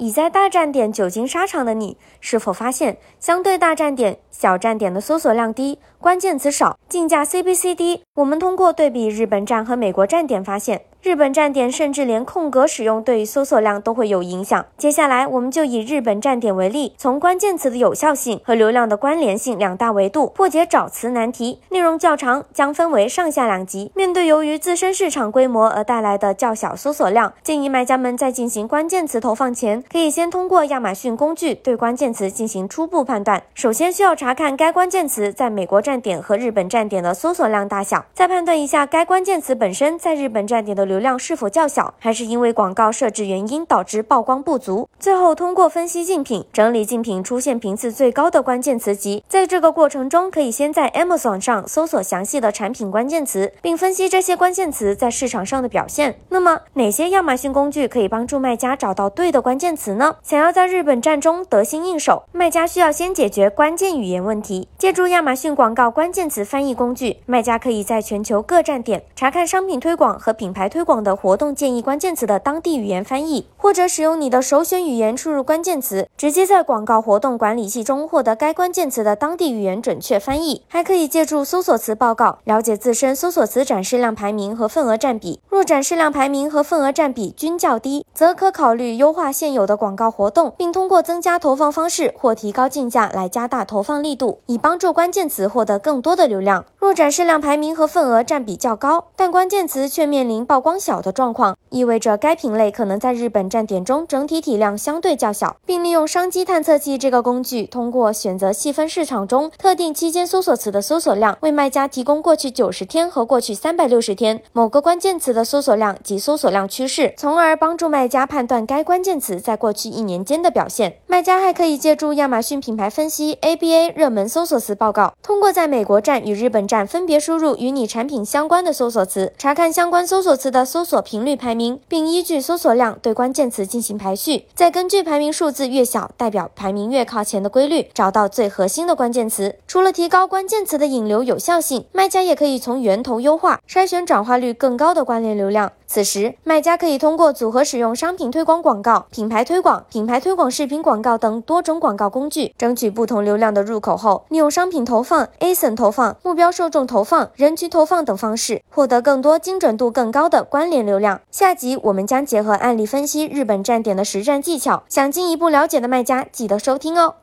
已在大站点久经沙场的你，是否发现相对大站点、小站点的搜索量低，关键词少，竞价 CPC 低？我们通过对比日本站和美国站点发现。日本站点甚至连空格使用对搜索量都会有影响。接下来，我们就以日本站点为例，从关键词的有效性和流量的关联性两大维度破解找词难题。内容较长，将分为上下两集。面对由于自身市场规模而带来的较小搜索量，建议卖家们在进行关键词投放前，可以先通过亚马逊工具对关键词进行初步判断。首先需要查看该关键词在美国站点和日本站点的搜索量大小，再判断一下该关键词本身在日本站点的。流量是否较小，还是因为广告设置原因导致曝光不足？最后通过分析竞品，整理竞品出现频次最高的关键词集。在这个过程中，可以先在 Amazon 上搜索详细的产品关键词，并分析这些关键词在市场上的表现。那么，哪些亚马逊工具可以帮助卖家找到对的关键词呢？想要在日本站中得心应手，卖家需要先解决关键语言问题。借助亚马逊广告关键词翻译工具，卖家可以在全球各站点查看商品推广和品牌推。推广的活动建议关键词的当地语言翻译，或者使用你的首选语言输入关键词，直接在广告活动管理器中获得该关键词的当地语言准确翻译。还可以借助搜索词报告了解自身搜索词展示量排名和份额占比。若展示量排名和份额占比均较低，则可考虑优化现有的广告活动，并通过增加投放方式或提高竞价来加大投放力度，以帮助关键词获得更多的流量。若展示量排名和份额占比较高，但关键词却面临曝光。光小的状况意味着该品类可能在日本站点中整体体量相对较小，并利用商机探测器这个工具，通过选择细分市场中特定期间搜索词的搜索量，为卖家提供过去九十天和过去三百六十天某个关键词的搜索量及搜索量趋势，从而帮助卖家判断该关键词在过去一年间的表现。卖家还可以借助亚马逊品牌分析 ABA 热门搜索词报告，通过在美国站与日本站分别输入与你产品相关的搜索词，查看相关搜索词的搜索频率排名，并依据搜索量对关键词进行排序，再根据排名数字越小代表排名越靠前的规律，找到最核心的关键词。除了提高关键词的引流有效性，卖家也可以从源头优化筛选转化率更高的关联流量。此时，卖家可以通过组合使用商品推广广告、品牌推广、品牌推广视频广告等多种广告工具，争取不同流量的入口后，利用商品投放、ASIN 投放、目标受众投放、人群投放等方式，获得更多精准度更高的关联流量。下集我们将结合案例分析日本站点的实战技巧，想进一步了解的卖家记得收听哦。